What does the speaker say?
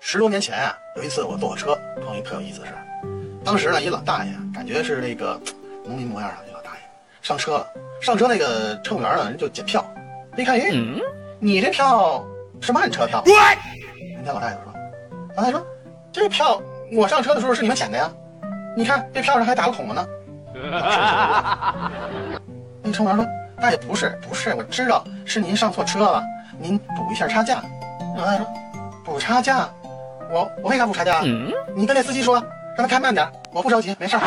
十多年前啊，有一次我坐火车，碰一特有意思的事儿。当时呢，一老大爷感觉是那个农民模样的一老大爷，上车了。上车那个乘务员呢，人就检票，一看，哎，你这票是慢车票。人家老大爷说，老大爷说，这票我上车的时候是你们检的呀，你看这票上还打个孔了呢。那乘务员说，大爷不是不是，我知道是您上错车了，您补一下差价。补差价，我我为啥补差价？你跟那司机说，让他开慢点，我不着急，没事儿。